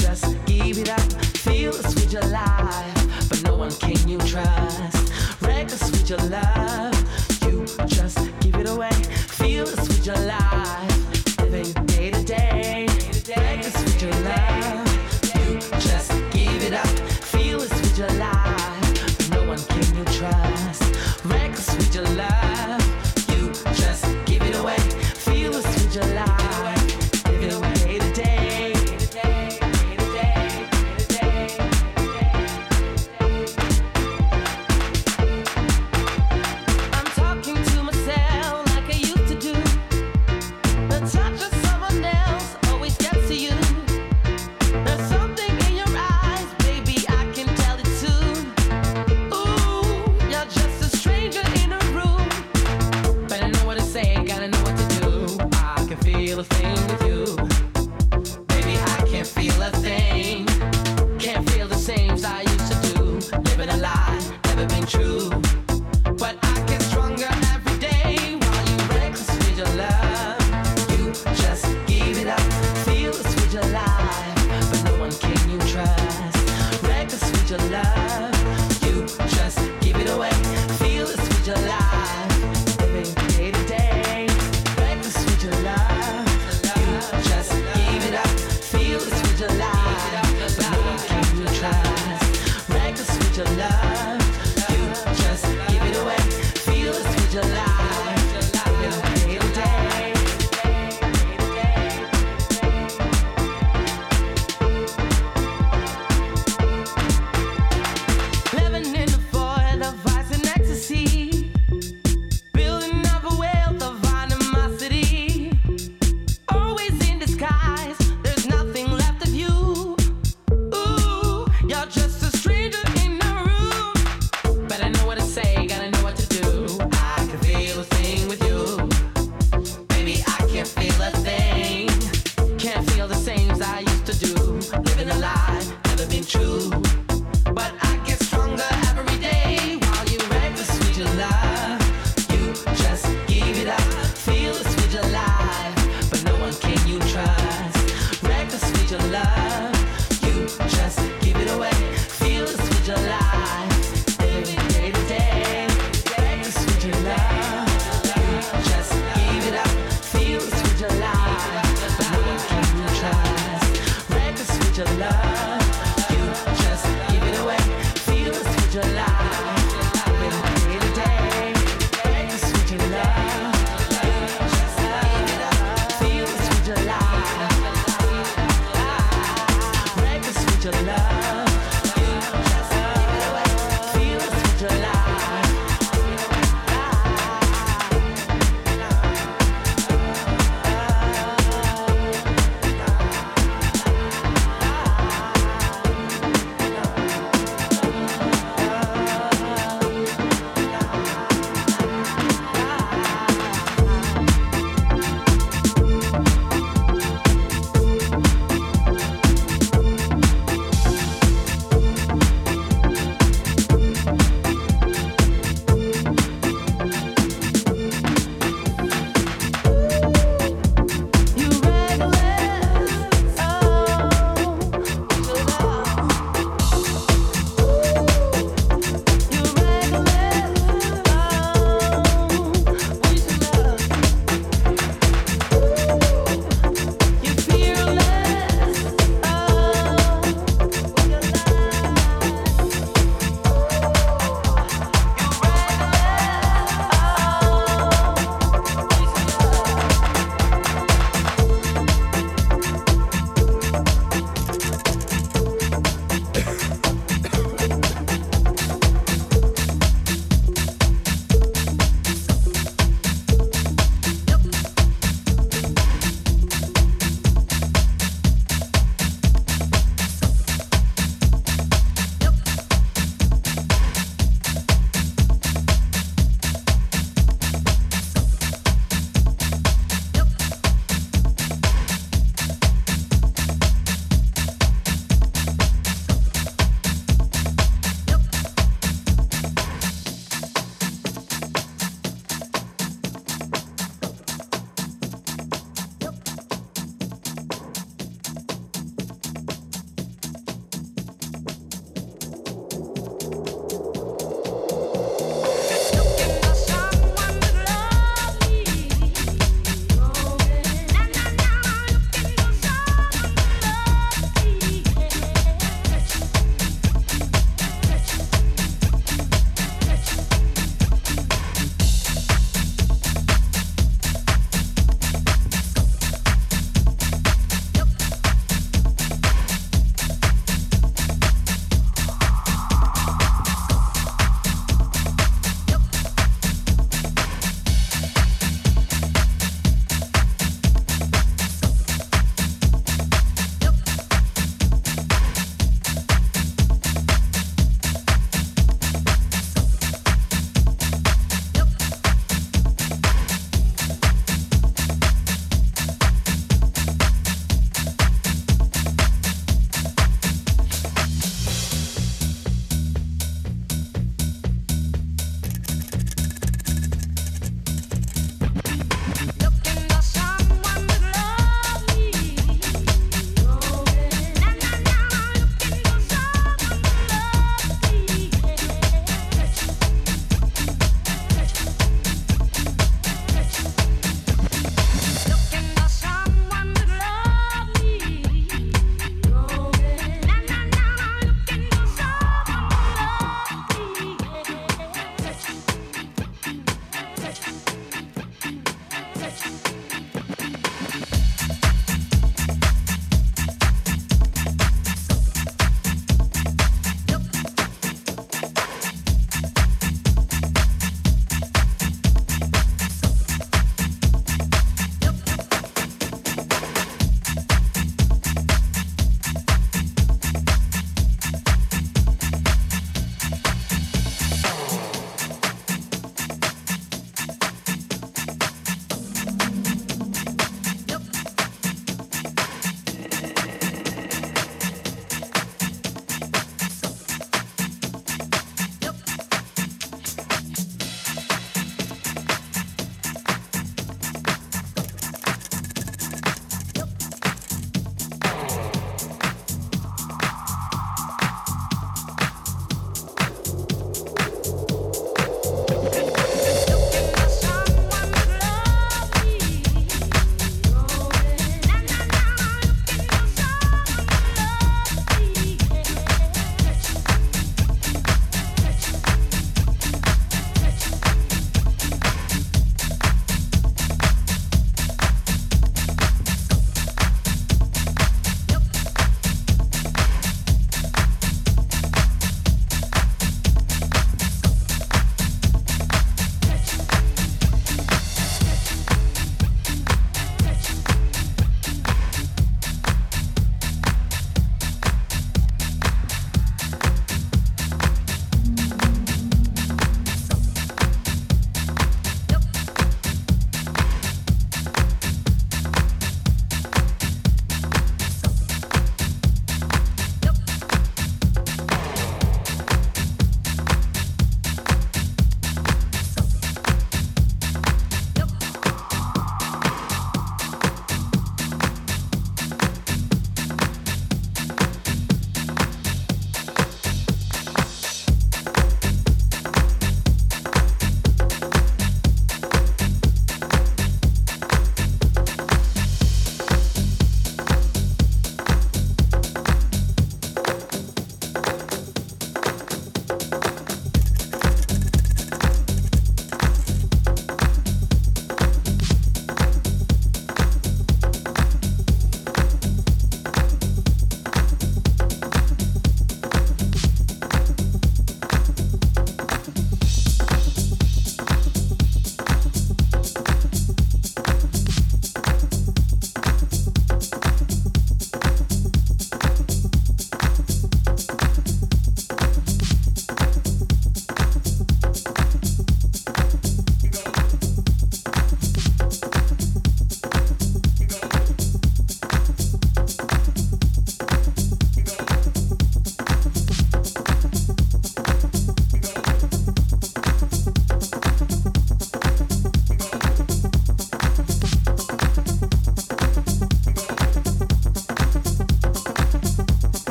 just give it up. Feel the but no one can you trust. Your.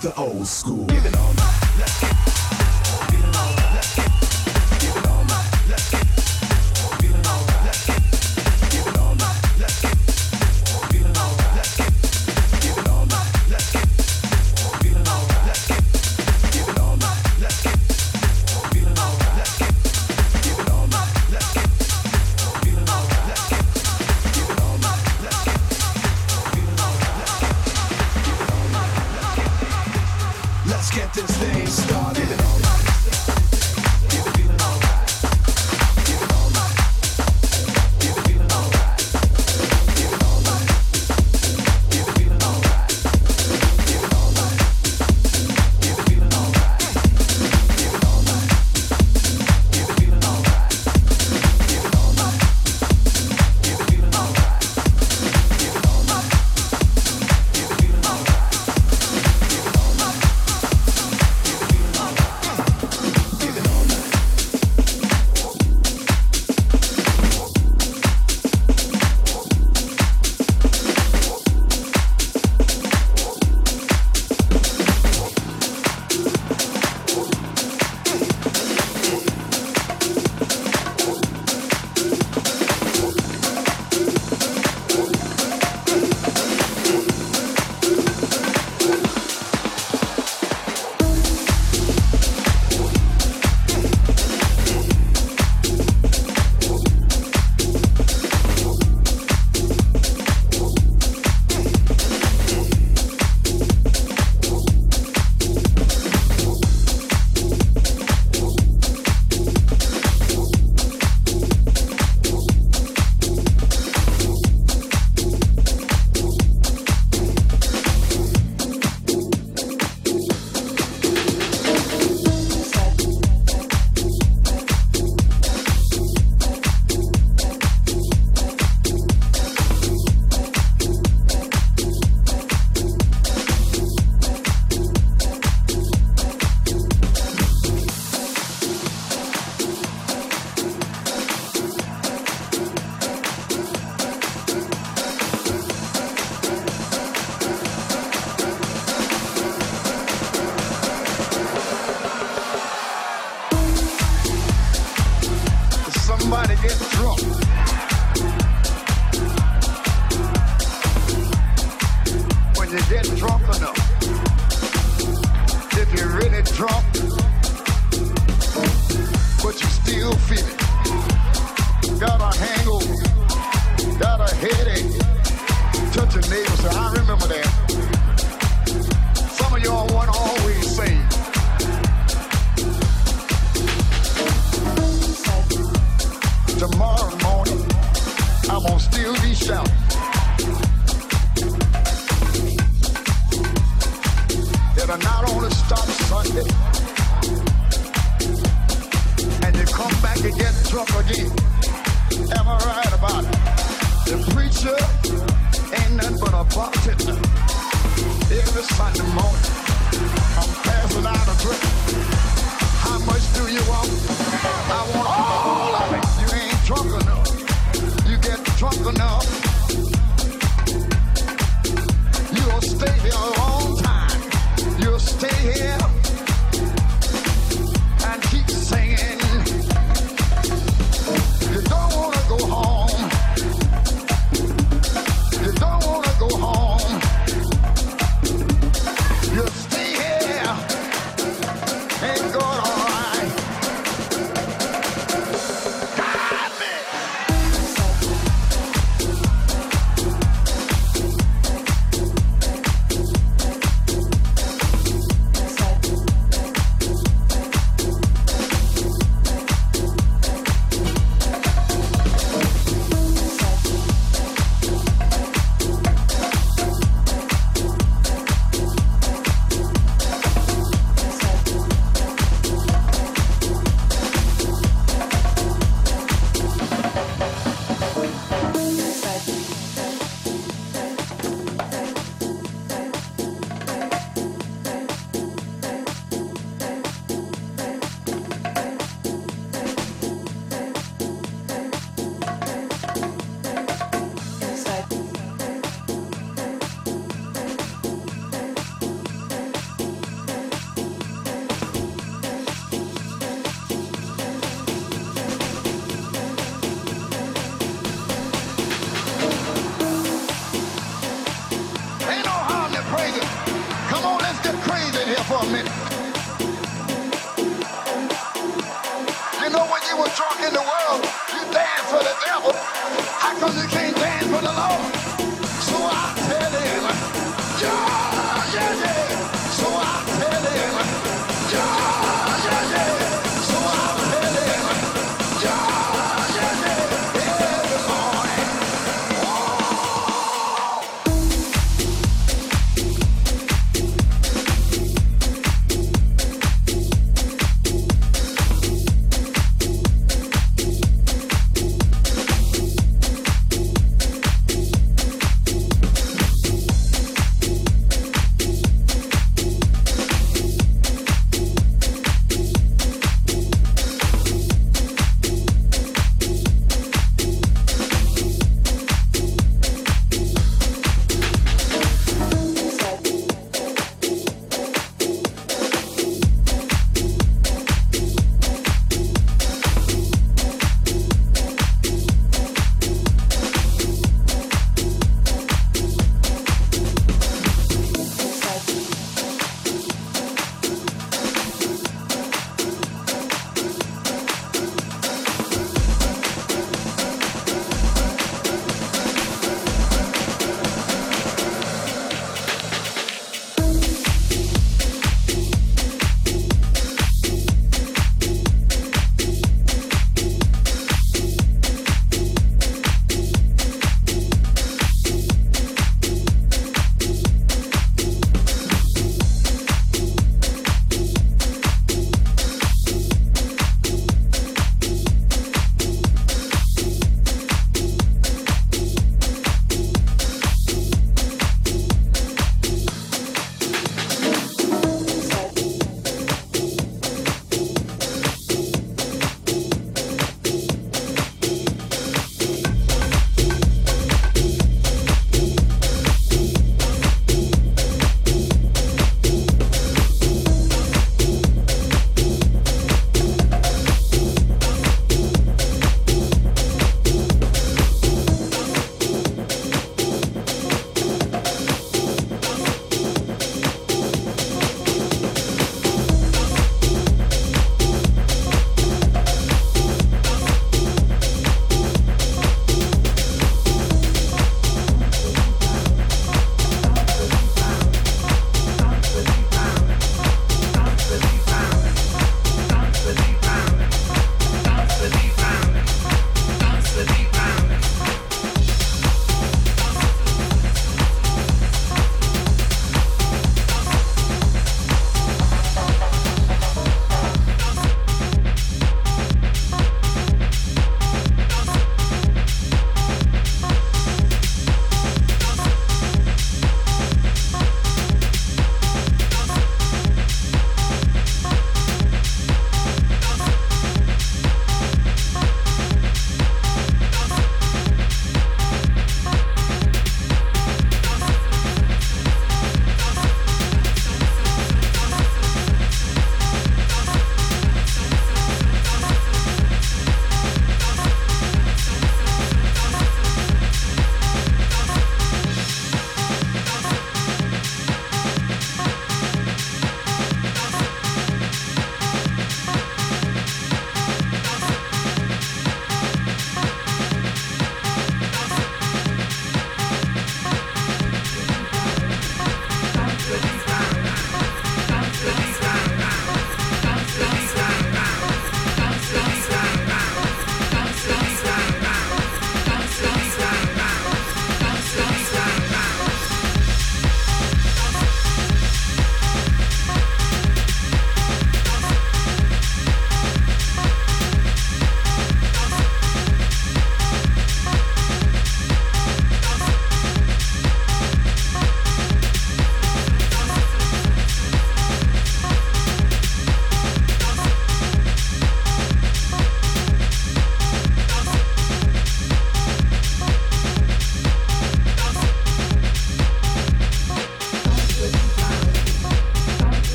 the old school. Give it all.